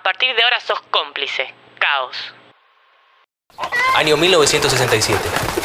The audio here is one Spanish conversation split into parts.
A partir de ahora sos cómplice. Caos. Año 1967.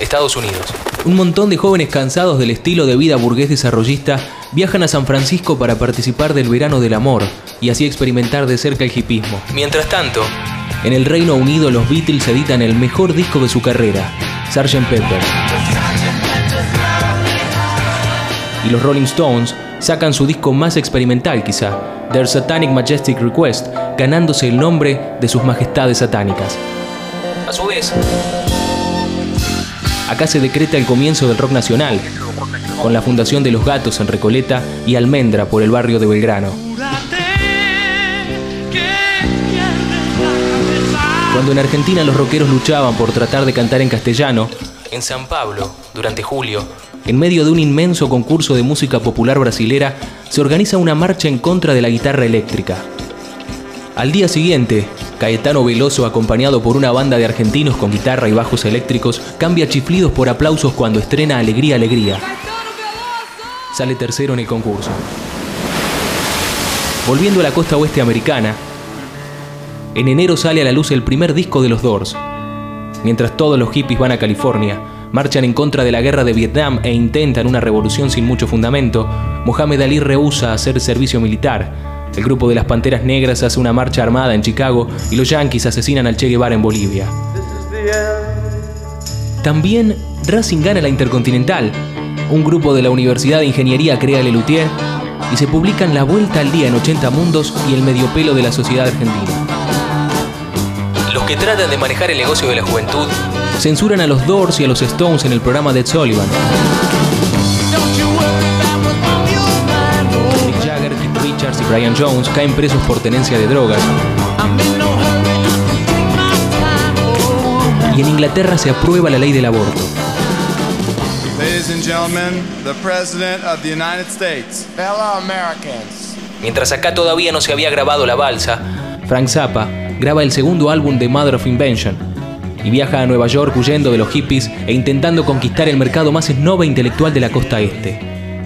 Estados Unidos. Un montón de jóvenes cansados del estilo de vida burgués desarrollista viajan a San Francisco para participar del verano del amor y así experimentar de cerca el hipismo. Mientras tanto, En el Reino Unido los Beatles editan el mejor disco de su carrera, Sgt. Pepper. Y los Rolling Stones sacan su disco más experimental quizá, Their Satanic Majestic Request, ganándose el nombre de sus majestades satánicas. a su vez, Acá se decreta el comienzo del rock nacional, con la fundación de Los Gatos en Recoleta y Almendra por el barrio de Belgrano. Cuando en Argentina los rockeros luchaban por tratar de cantar en castellano, en San Pablo, durante julio, en medio de un inmenso concurso de música popular brasilera, se organiza una marcha en contra de la guitarra eléctrica. Al día siguiente, Caetano Veloso, acompañado por una banda de argentinos con guitarra y bajos eléctricos, cambia chiflidos por aplausos cuando estrena Alegría, Alegría. Sale tercero en el concurso. Volviendo a la costa oeste americana, en enero sale a la luz el primer disco de los Doors. Mientras todos los hippies van a California, marchan en contra de la guerra de Vietnam e intentan una revolución sin mucho fundamento, Mohamed Ali rehúsa hacer servicio militar. El grupo de las Panteras Negras hace una marcha armada en Chicago y los Yankees asesinan al Che Guevara en Bolivia. También Racing gana la Intercontinental. Un grupo de la Universidad de Ingeniería crea el Elutier y se publican La Vuelta al Día en 80 Mundos y El Mediopelo de la Sociedad Argentina. Que tratan de manejar el negocio de la juventud, Censuran a los Doors y a los Stones en el programa de Ed Sullivan. Mick Jagger, Keith Richards y Brian Jones caen presos por tenencia de drogas. Y en Inglaterra se aprueba la ley del aborto. Ladies and gentlemen, the President of the United States. Fellow Americans. mientras acá todavía no se había grabado la balsa, Frank Zappa graba el segundo álbum de Mother of Invention y viaja a Nueva York huyendo de los hippies e intentando conquistar el mercado más snob e intelectual de la costa este.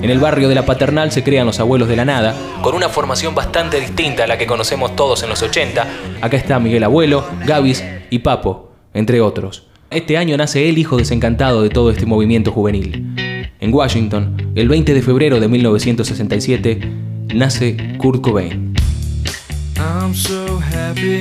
En el barrio de la Paternal se crean los abuelos de la nada. con una formación bastante distinta a la que conocemos todos en los 80, Acá está Miguel Abuelo, Gavis y Papo, entre otros. Este año nace el hijo desencantado de todo este movimiento juvenil. En Washington, el 20 de febrero de 1967, nace Kurt Cobain. I'm so happy